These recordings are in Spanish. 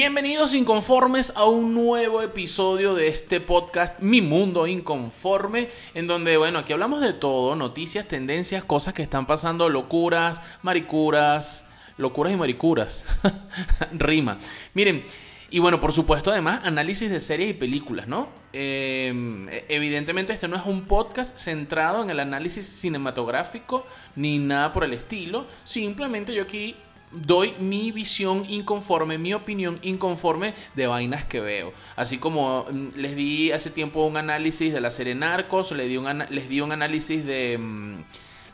Bienvenidos inconformes a un nuevo episodio de este podcast Mi Mundo Inconforme, en donde, bueno, aquí hablamos de todo, noticias, tendencias, cosas que están pasando, locuras, maricuras, locuras y maricuras, rima. Miren, y bueno, por supuesto, además, análisis de series y películas, ¿no? Em, evidentemente este no es un podcast centrado en el análisis cinematográfico ni nada por el estilo, simplemente yo aquí doy mi visión inconforme, mi opinión inconforme de vainas que veo. Así como mm, les di hace tiempo un análisis de la serie Narcos, les di un, les di un análisis de mm,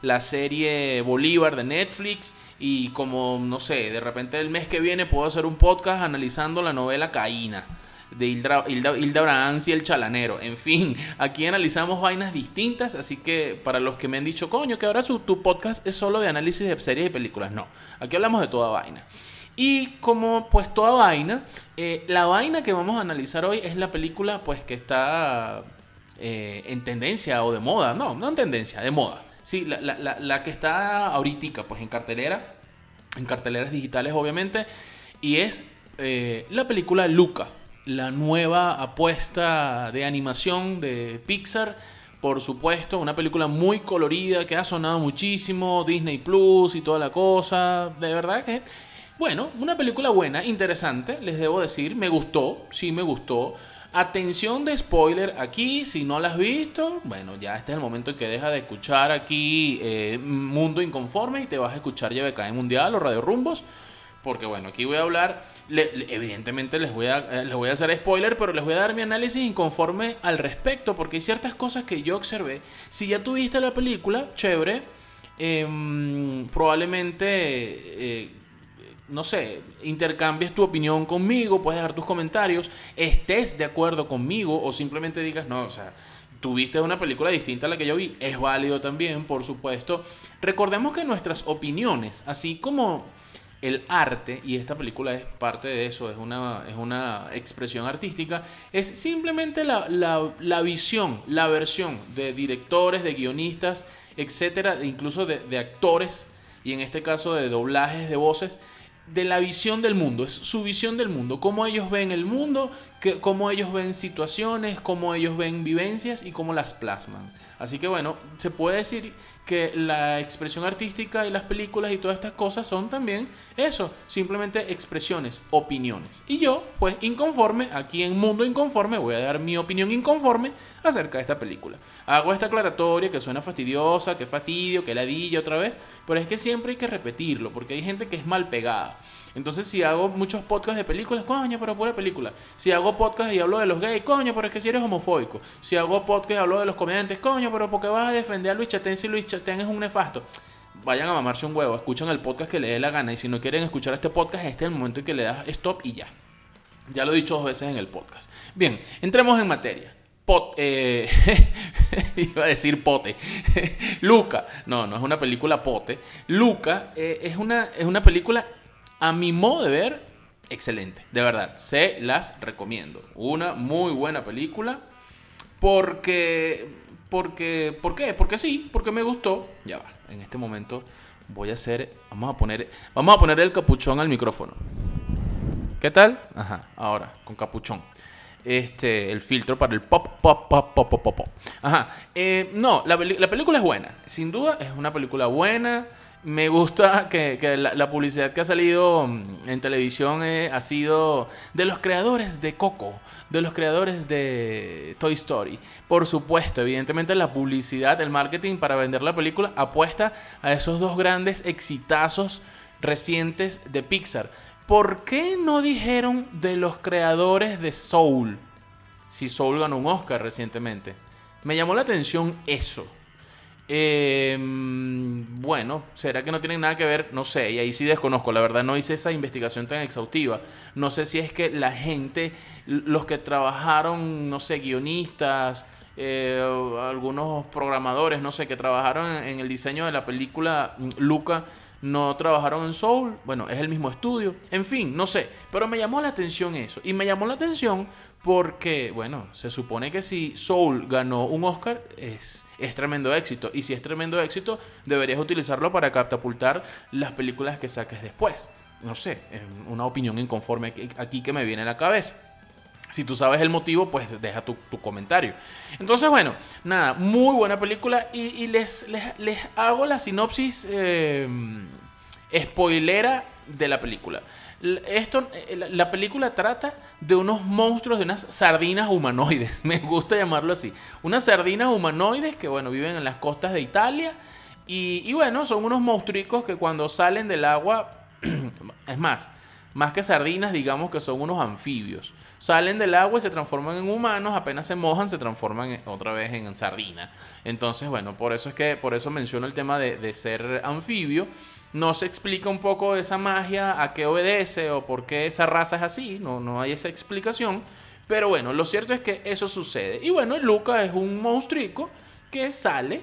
la serie Bolívar de Netflix. Y como, no sé, de repente el mes que viene puedo hacer un podcast analizando la novela Caína de Hilda, Hilda, Hilda y el chalanero. En fin, aquí analizamos vainas distintas, así que para los que me han dicho, coño, que ahora su, tu podcast es solo de análisis de series y películas, no, aquí hablamos de toda vaina. Y como pues toda vaina, eh, la vaina que vamos a analizar hoy es la película pues que está eh, en tendencia o de moda, no, no en tendencia, de moda. Sí, la, la, la que está ahorita pues en cartelera, en carteleras digitales obviamente, y es eh, la película Luca la nueva apuesta de animación de Pixar. Por supuesto, una película muy colorida que ha sonado muchísimo, Disney Plus y toda la cosa. De verdad que, bueno, una película buena, interesante, les debo decir, me gustó, sí me gustó. Atención de spoiler aquí, si no la has visto, bueno, ya este es el momento en que deja de escuchar aquí eh, Mundo Inconforme y te vas a escuchar YBK Mundial o Radio Rumbos. Porque bueno, aquí voy a hablar, evidentemente les voy, a, eh, les voy a hacer spoiler, pero les voy a dar mi análisis inconforme al respecto, porque hay ciertas cosas que yo observé. Si ya tuviste la película, chévere, em, probablemente, eh, no sé, intercambies tu opinión conmigo, puedes dejar tus comentarios, estés de acuerdo conmigo o simplemente digas, no, o sea, tuviste una película distinta a la que yo vi, es válido también, por supuesto. Recordemos que nuestras opiniones, así como el arte, y esta película es parte de eso, es una, es una expresión artística, es simplemente la, la, visión, la versión de directores, de guionistas, etcétera, incluso de, de actores, y en este caso de doblajes de voces, de la visión del mundo, es su visión del mundo, cómo ellos ven el mundo, que, cómo ellos ven situaciones, cómo ellos ven vivencias y cómo las plasman. Así que bueno, se puede decir que la expresión artística y las películas y todas estas cosas son también eso, simplemente expresiones, opiniones. Y yo, pues inconforme, aquí en Mundo Inconforme, voy a dar mi opinión inconforme acerca de esta película. Hago esta aclaratoria que suena fastidiosa, que fastidio, que ladilla otra vez, pero es que siempre hay que repetirlo, porque hay gente que es mal pegada. Entonces, si hago muchos podcasts de películas, coño, pero pura película. Si hago podcast y hablo de los gays, coño, pero es que si eres homofóbico. Si hago podcast y hablo de los comediantes, coño, pero porque vas a defender a Luis Chatén si Luis Chatén es un nefasto? Vayan a mamarse un huevo, escuchen el podcast que les dé la gana. Y si no quieren escuchar este podcast, este es el momento en que le das stop y ya. Ya lo he dicho dos veces en el podcast. Bien, entremos en materia. Pot, eh, iba a decir pote. Luca, no, no es una película pote. Luca eh, es, una, es una película a mi modo de ver, excelente. De verdad, se las recomiendo. Una muy buena película. Porque, porque, ¿por qué? Porque sí, porque me gustó. Ya va, en este momento voy a hacer, vamos a poner, vamos a poner el capuchón al micrófono. ¿Qué tal? Ajá, ahora, con capuchón. Este, el filtro para el pop, pop, pop, pop, pop, pop. Ajá. Eh, no, la, la película es buena. Sin duda, es una película buena me gusta que, la, publicidad que ha salido mm, en televisión eh, ha sido de los creadores de Coco, de los creadores de Toy Story. Por supuesto, evidentemente la publicidad, el marketing para vender la película apuesta a esos dos grandes exitazos recientes de Pixar. ¿por qué no dijeron de los creadores de Soul? Si Soul ganó un Oscar recientemente. Me llamó la atención eso. Em, bueno, ¿será que no tienen nada que ver? No sé, y ahí sí desconozco, la verdad no hice esa investigación tan exhaustiva. No sé si es que la gente, los que trabajaron, no sé, guionistas, eh, algunos programadores, no sé, que trabajaron en el diseño de la película mm, Luca, no trabajaron en Soul, bueno, es el mismo estudio, en fin, no sé, pero me llamó la atención eso, y me llamó la atención porque, bueno, se supone que si Soul ganó un Oscar es, es tremendo éxito, y si es tremendo éxito, deberías utilizarlo para catapultar las películas que saques después. No sé, es una opinión inconforme aquí que me viene a la cabeza. Si tú sabes el motivo, pues deja tu, comentario. Entonces, bueno, nada, muy buena película y, les, les, hago la sinopsis eh, spoilera de la película. Esto, eh, la película trata de unos monstruos, de unas sardinas humanoides, me gusta llamarlo así. Unas sardinas humanoides que, bueno, viven en las costas de Italia. Y, bueno, son unos monstruos que cuando salen del agua, es más, más que sardinas, digamos que son unos anfibios salen del agua y se transforman en humanos, apenas se mojan, se transforman otra vez en sardina. Entonces, bueno, por eso es que, por eso menciono el tema de, ser anfibio. No se explica un poco esa magia, a qué obedece o por qué esa raza es así, no, no hay esa explicación. Pero bueno, lo cierto es que eso sucede. Y bueno, Luca es un monstruico que sale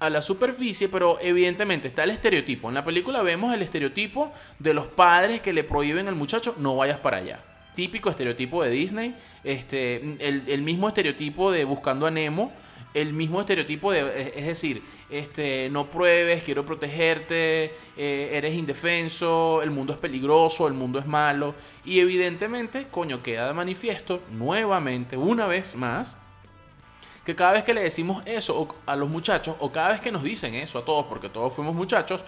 a la superficie, pero evidentemente está el estereotipo. En la película vemos el estereotipo de los padres que le prohíben al muchacho no vayas para allá típico estereotipo de Disney, este, el, mismo estereotipo de Buscando a Nemo, el mismo estereotipo de, es decir, este, no pruebes, quiero protegerte, eh, eres indefenso, el mundo es peligroso, el mundo es malo, y evidentemente, coño, queda de manifiesto nuevamente, una vez más, que cada vez que le decimos eso a los muchachos, o cada vez que nos dicen eso a todos, porque todos fuimos muchachos,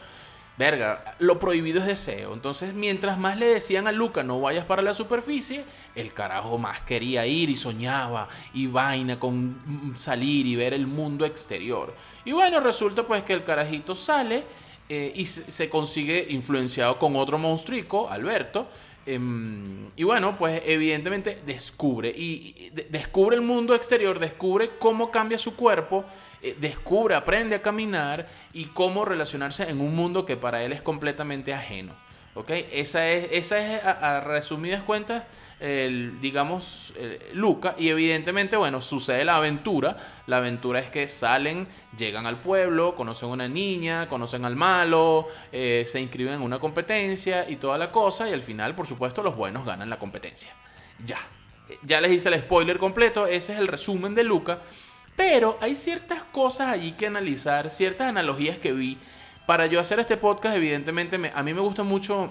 verga, lo prohibido es deseo. Entonces, mientras más le decían a Luca no vayas para la superficie, el carajo más quería ir y soñaba y vaina con salir y ver el mundo exterior. Y bueno, resulta pues que el carajito sale eh, y se consigue influenciado con otro monstruico, Alberto. Em, y bueno, pues evidentemente descubre y descubre el mundo exterior, descubre cómo cambia su cuerpo eh, descubre, aprende a caminar y cómo relacionarse en un mundo que para él es completamente ajeno. ¿ok? Esa es, esa es a, resumidas cuentas, el, digamos, Luca. Y evidentemente, bueno, sucede la aventura. La aventura es que salen, llegan al pueblo, conocen a una niña, conocen al malo, eh, se inscriben en una competencia y toda la cosa. Y al final, por supuesto, los buenos ganan la competencia. Ya. Ya les hice el spoiler completo. Ese es el resumen de Luca. Pero hay ciertas cosas allí que analizar, ciertas analogías que vi. Para yo hacer este podcast, evidentemente, a mí me gusta mucho,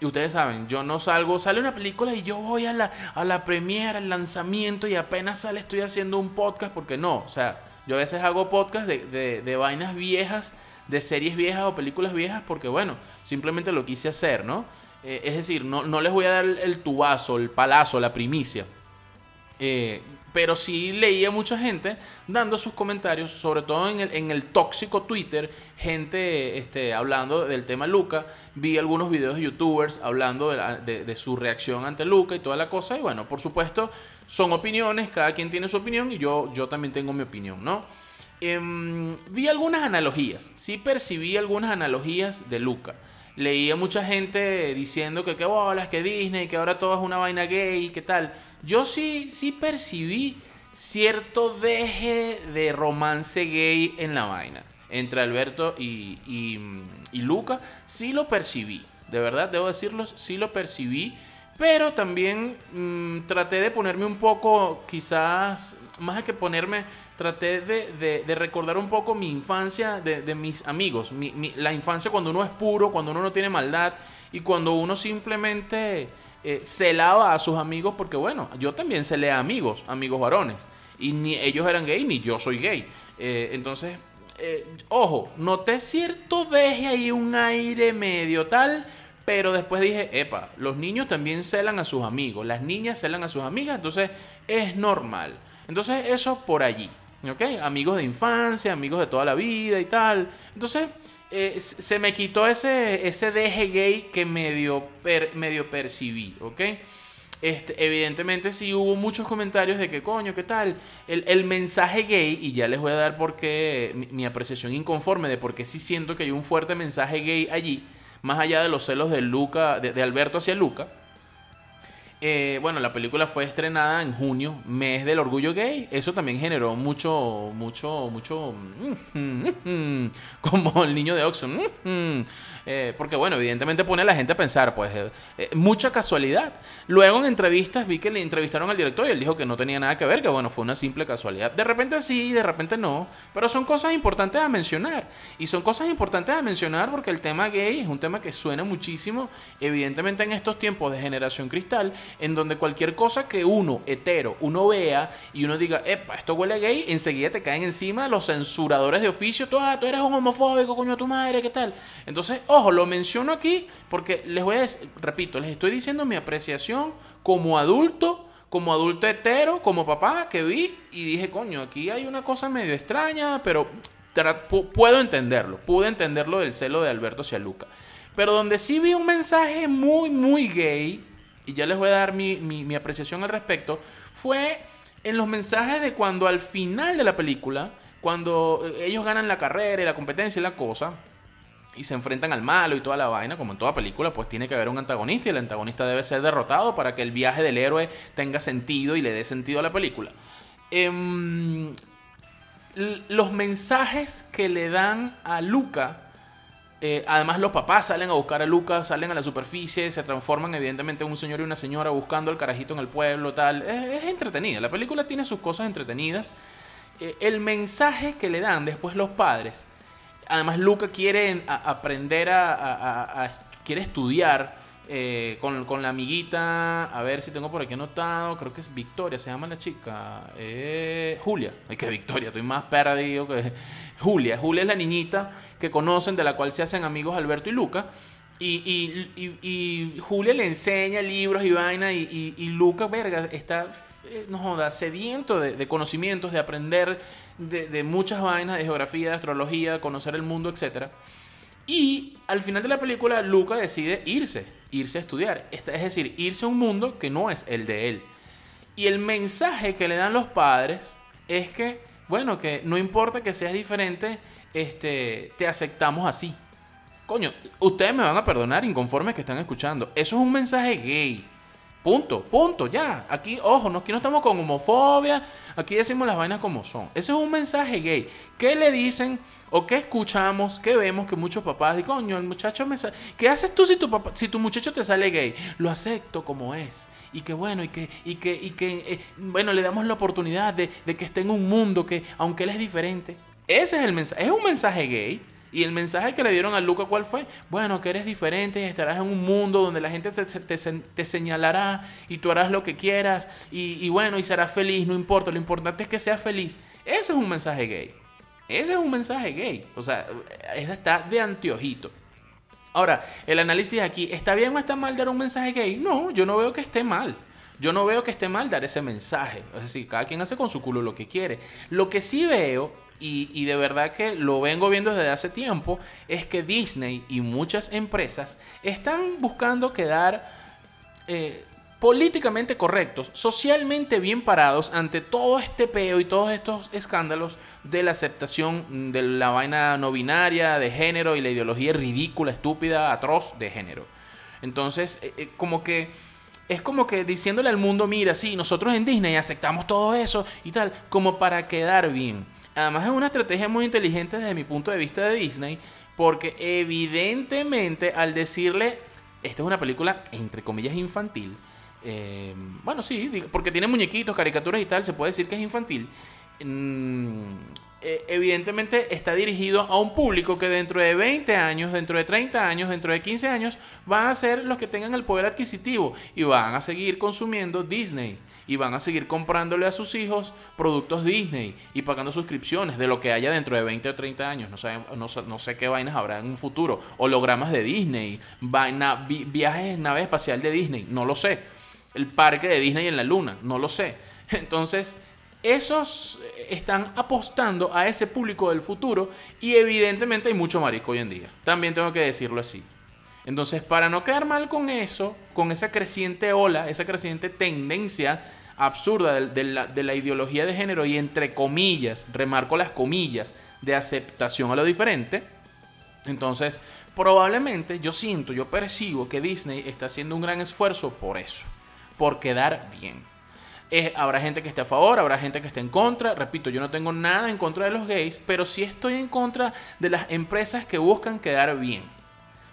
y ustedes saben, yo no salgo, sale una película y yo voy a la, a la premiere, al lanzamiento, y apenas sale estoy haciendo un podcast, porque no, o sea, yo a veces hago podcast de, de, vainas viejas, de series viejas o películas viejas, porque bueno, simplemente lo quise hacer, ¿no? Eh, es decir, no, no les voy a dar el tubazo, el palazo, la primicia. Eh, pero sí leía mucha gente dando sus comentarios, sobre todo en el, en el tóxico Twitter, gente este, hablando del tema Luca. Vi algunos videos de youtubers hablando de, su reacción ante Luca y toda la cosa. Y bueno, por supuesto, son opiniones, cada quien tiene su opinión y yo, yo también tengo mi opinión, ¿no? Em, vi algunas analogías, sí percibí algunas analogías de Luca. Leía mucha gente diciendo que qué bolas, que Disney, que ahora todo es una vaina gay, qué tal yo sí, sí percibí cierto deje de romance gay en la vaina. Entre Alberto y, y, Luca. Sí lo percibí. De verdad, debo decirlo, sí lo percibí. Pero también mm, traté de ponerme un poco, quizás, más que ponerme, traté de, recordar un poco mi infancia de, mis amigos. la infancia cuando uno es puro, cuando uno no tiene maldad y cuando uno simplemente eh, celaba a sus amigos porque, bueno, yo también celé a amigos, amigos varones. Y ni ellos eran gay ni yo soy gay. Eh, entonces, eh, ojo, noté cierto deje ahí un aire medio tal, pero después dije, epa, los niños también celan a sus amigos, las niñas celan a sus amigas, entonces es normal. Entonces eso por allí. ¿Ok? Amigos de infancia, amigos de toda la vida y tal. Entonces, eh, se me quitó ese, ese deje gay que medio, medio percibí, ¿ok? Este, evidentemente sí hubo muchos comentarios de que coño, ¿qué tal? El, mensaje gay, y ya les voy a dar porque mi, apreciación inconforme de por qué sí siento que hay un fuerte mensaje gay allí, más allá de los celos de Luca, de Alberto hacia Luca eh, bueno, la película fue estrenada en junio, mes del orgullo gay. Eso también generó mucho, mucho, mucho. Como el niño de Oxford. Eh, porque, bueno, evidentemente pone a la gente a pensar, pues, eh, mucha casualidad. Luego en entrevistas vi que le entrevistaron al director y él dijo que no tenía nada que ver, que, bueno, fue una simple casualidad. De repente sí, de repente no. Pero son cosas importantes a mencionar. Y son cosas importantes a mencionar porque el tema gay es un tema que suena muchísimo, evidentemente en estos tiempos de generación cristal en donde cualquier cosa que uno, hetero, uno vea y uno diga, epa, esto huele gay, enseguida te caen encima los censuradores de oficio, tú, ah, tú eres un homofóbico, coño, tu madre, ¿qué tal? Entonces, ojo, lo menciono aquí porque les voy a decir, repito, les estoy diciendo mi apreciación como adulto, como adulto hetero, como papá que vi y dije, coño, aquí hay una cosa medio extraña, pero puedo entenderlo, pude entenderlo del celo de Alberto hacia Luca. Pero donde sí vi un mensaje muy, muy gay, y ya les voy a dar mi, apreciación al respecto, fue en los mensajes de cuando al final de la película, cuando eh, ellos ganan la carrera y la competencia y la cosa, y se enfrentan al malo y toda la vaina, como en toda película, pues tiene que haber un antagonista y el antagonista debe ser derrotado para que el viaje del héroe tenga sentido y le dé sentido a la película. Em, los mensajes que le dan a Luca eh, además los papás salen a buscar a Lucas, salen a la superficie, se transforman evidentemente en un señor y una señora buscando al carajito en el pueblo, tal. Es, entretenida, la película tiene sus cosas entretenidas. Eh, el mensaje que le dan después los padres, además Luca quiere aprender a, quiere estudiar eh, con, la amiguita, a ver si tengo por aquí anotado, creo que es Victoria, se llama la chica, Julia, es que Victoria, estoy más perdido que Julia, Julia es la niñita que conocen, de la cual se hacen amigos Alberto y Luca. Y, Julia le enseña libros y vaina y, Luca, verga, está, eh, no joda, sediento de, conocimientos, de aprender de, muchas vainas, de geografía, de astrología, conocer el mundo, etc. Y al final de la película, Luca decide irse, irse a estudiar. Es decir, irse a un mundo que no es el de él. Y el mensaje que le dan los padres es que, bueno, que no importa que seas diferente, este, te aceptamos así. Coño, ustedes me van a perdonar inconformes que están escuchando. Eso es un mensaje gay. Punto, punto, ya. Aquí, ojo, no, aquí no estamos con homofobia. Aquí decimos las vainas como son. Ese es un mensaje gay. ¿Qué le dicen o qué escuchamos, qué vemos que muchos papás dicen, coño, el muchacho me sale... ¿Qué haces tú si tu, papá, si tu muchacho te sale gay? Lo acepto como es. Y que bueno, y que, y que, y que eh, bueno, le damos la oportunidad de, de que esté en un mundo que, aunque él es diferente, ese es el mensaje. Es un mensaje gay. Y el mensaje que le dieron a Luca, ¿cuál fue? Bueno, que eres diferente y estarás en un mundo donde la gente te, señalará y tú harás lo que quieras y, bueno, y serás feliz, no importa, lo importante es que seas feliz. Ese es un mensaje gay. Ese es un mensaje gay. O sea, está de anteojito. Ahora, el análisis aquí, ¿está bien o está mal dar un mensaje gay? No, yo no veo que esté mal. Yo no veo que esté mal dar ese mensaje. Es decir, cada quien hace con su culo lo que quiere. Lo que sí veo y, de verdad que lo vengo viendo desde hace tiempo, es que Disney y muchas empresas están buscando quedar eh, políticamente correctos, socialmente bien parados ante todo este peo y todos estos escándalos de la aceptación de la vaina no binaria, de género y la ideología ridícula, estúpida, atroz de género. Entonces, eh, eh, como que es como que diciéndole al mundo, mira, sí, nosotros en Disney aceptamos todo eso y tal, como para quedar bien. Además es una estrategia muy inteligente desde mi punto de vista de Disney, porque evidentemente al decirle, esta es una película entre comillas infantil, eh, bueno, sí, porque tiene muñequitos, caricaturas y tal, se puede decir que es infantil. Mm, eh, evidentemente está dirigido a un público que dentro de 20 años, dentro de 30 años, dentro de 15 años, van a ser los que tengan el poder adquisitivo y van a seguir consumiendo Disney y van a seguir comprándole a sus hijos productos Disney y pagando suscripciones de lo que haya dentro de 20 o 30 años. No, no, sé qué vainas habrá en un futuro. Hologramas de Disney, viajes en nave espacial de Disney, no lo sé. El parque de Disney en la luna, no lo sé. Entonces, esos están apostando a ese público del futuro y evidentemente hay mucho marico hoy en día. También tengo que decirlo así. Entonces, para no quedar mal con eso, con esa creciente ola, esa creciente tendencia absurda de, la, ideología de género y entre comillas, remarco las comillas, de aceptación a lo diferente, entonces probablemente yo siento, yo percibo que Disney está haciendo un gran esfuerzo por eso, por quedar bien. habrá gente que esté a favor, habrá gente que esté en contra. Repito, yo no tengo nada en contra de los gays, pero sí estoy en contra de las empresas que buscan quedar bien.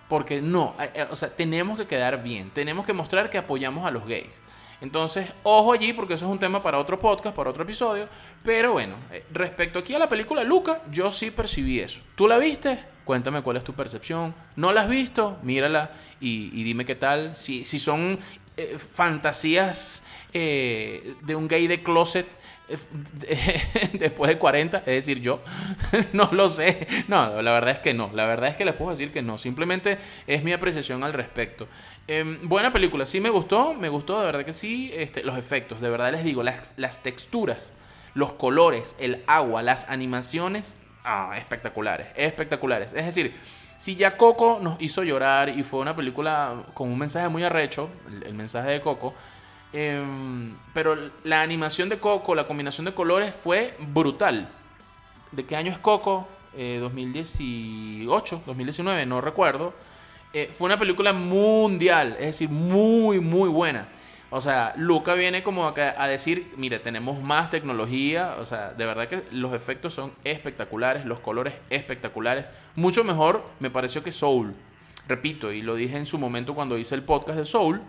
Porque no, eh, eh, o sea, tenemos que quedar bien, tenemos que mostrar que apoyamos a los gays. Entonces, ojo allí, porque eso es un tema para otro podcast, para otro episodio. Pero bueno, eh, respecto aquí a la película Luca, yo sí percibí eso. ¿Tú la viste? Cuéntame cuál es tu percepción. ¿No la has visto? Mírala y, dime qué tal. Si, si son fantasías de un gay de closet después de 40, es decir, yo no lo sé. No, la verdad es que no. La verdad es que les puedo decir que no. Simplemente es mi apreciación al respecto. Em, buena película, sí me gustó, me gustó, de verdad que sí. Este, los efectos, de verdad les digo, las, las texturas, los colores, el agua, las animaciones, ah, espectaculares, espectaculares. Es decir, si ya Coco nos hizo llorar y fue una película con un mensaje muy arrecho, el mensaje de Coco, Em, pero la animación de Coco, la combinación de colores fue brutal. ¿De qué año es Coco? 2018, eh, 2019, no recuerdo. Eh, fue una película mundial, es decir, muy, muy buena. O sea, Luca viene como a, decir, mire, tenemos más tecnología, o sea, de verdad que los efectos son espectaculares, los colores espectaculares, mucho mejor me pareció que Soul. Repito, y lo dije en su momento cuando hice el podcast de Soul,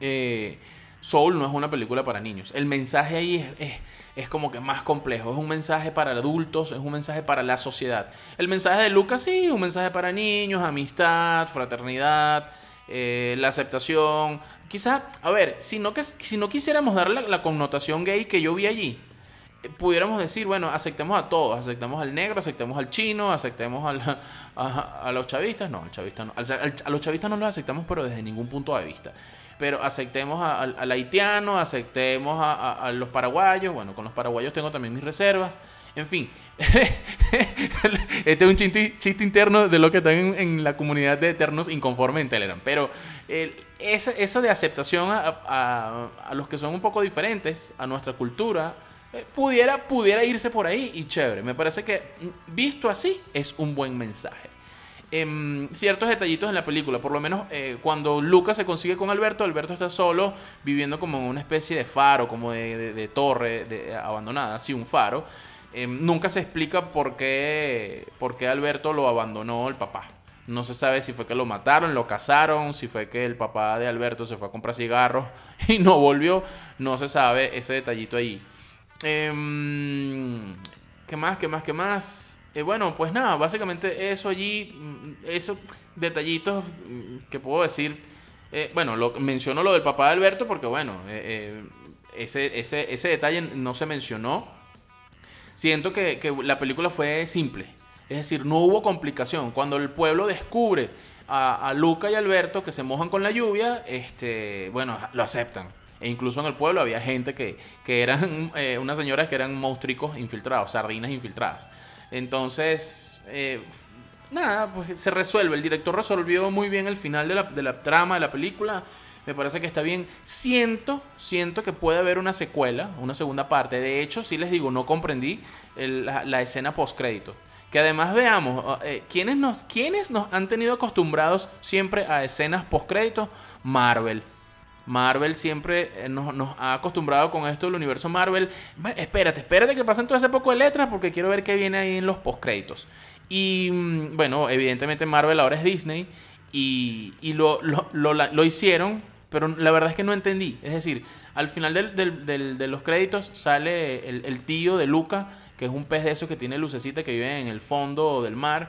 eh, Soul no es una película para niños. El mensaje ahí es, como que más complejo. Es un mensaje para adultos, es un mensaje para la sociedad. El mensaje de Lucas sí, un mensaje para niños, amistad, fraternidad, eh, la aceptación. Quizá, a ver, si no, si no quisiéramos darle la, connotación gay que yo vi allí, pudiéramos decir, bueno, aceptemos a todos, aceptemos al negro, aceptemos al chino, aceptemos a, los chavistas, no, al chavista no, a los chavistas no los aceptamos, pero desde ningún punto de vista pero aceptemos al haitiano, aceptemos a, los paraguayos, bueno, con los paraguayos tengo también mis reservas, en fin, este es un chiste, interno de lo que están en, la comunidad de eternos inconformes en Telegram, pero eso de aceptación a, los que son un poco diferentes, a nuestra cultura, eh, pudiera, pudiera irse por ahí y chévere, me parece que mm, visto así es un buen mensaje. Em, ciertos detallitos en la película. Por lo menos eh, cuando Lucas se consigue con Alberto, Alberto está solo, viviendo como en una especie de faro, como de, torre de, abandonada, así un faro. Em, nunca se explica por qué, por qué Alberto lo abandonó el papá. No se sabe si fue que lo mataron, lo casaron, si fue que el papá de Alberto se fue a comprar cigarros y no volvió. No se sabe ese detallito ahí. Em, ¿Qué más? ¿Qué más? ¿Qué más? Eh, bueno, pues nada, básicamente eso allí, esos detallitos mm, que puedo decir. Eh, bueno, lo, menciono lo del papá de Alberto porque, bueno, eh, ese, ese, ese, detalle no se mencionó. Siento que, que, la película fue simple. Es decir, no hubo complicación. Cuando el pueblo descubre a, a Luca y Alberto que se mojan con la lluvia, este, bueno, lo aceptan. E incluso en el pueblo había gente que, que eran, unas señoras que eran monstruos infiltrados, sardinas infiltradas. Entonces, eh, nada, pues se resuelve. El director resolvió muy bien el final de la, de la, trama de la película. Me parece que está bien. Siento, siento que puede haber una secuela, una segunda parte. De hecho, sí les digo, no comprendí la, escena post crédito. Que además veamos, eh, ¿quiénes, nos, ¿quiénes nos han tenido acostumbrados siempre a escenas post crédito? Marvel. Marvel siempre eh, nos, ha acostumbrado con esto del universo Marvel. Espérate, espérate que pasen todo ese poco de letras porque quiero ver qué viene ahí en los postcréditos. Y mm, bueno, evidentemente Marvel ahora es Disney y, lo, lo, hicieron, pero la verdad es que no entendí. Es decir, al final de los créditos sale el, el tío de Luca, que es un pez de esos que tiene lucecita que vive en el fondo del mar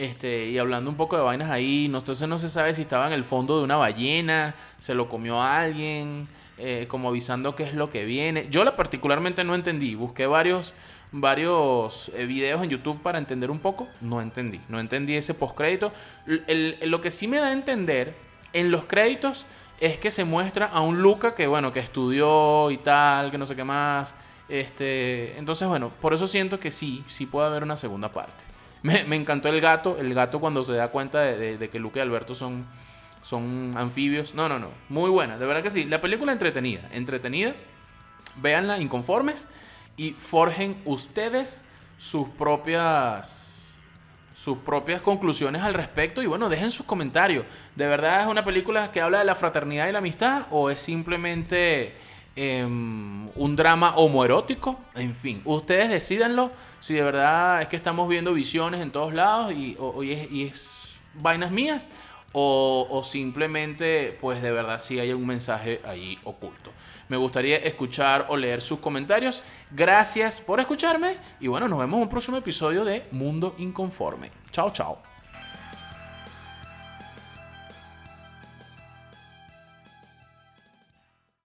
este, y hablando un poco de vainas ahí, entonces no se sabe si estaba en el fondo de una ballena, se lo comió a alguien, eh, como avisando qué es lo que viene. Yo la particularmente no entendí, busqué varios, varios eh, videos en YouTube para entender un poco, no entendí, no entendí ese postcrédito. lo que sí me da a entender en los créditos es que se muestra a un Luca que, bueno, que estudió y tal, que no sé qué más, Este, entonces, bueno, por eso siento que sí, sí puede haber una segunda parte. Me, encantó el gato, el gato cuando se da cuenta de, que Luke y Alberto son, son anfibios. No, no, no. Muy buena, de verdad que sí. La película entretenida, entretenida. Véanla inconformes y forjen ustedes sus propias sus propias conclusiones al respecto y bueno, dejen sus comentarios. ¿De verdad es una película que habla de la fraternidad y la amistad o es simplemente em, un drama homoerótico? En fin, ustedes decidanlo si de verdad es que estamos viendo visiones en todos lados y, es, vainas mías o, simplemente pues de verdad sí hay un mensaje ahí oculto. Me gustaría escuchar o leer sus comentarios. Gracias por escucharme y bueno, nos vemos en un próximo episodio de Mundo Inconforme. Chao, chao.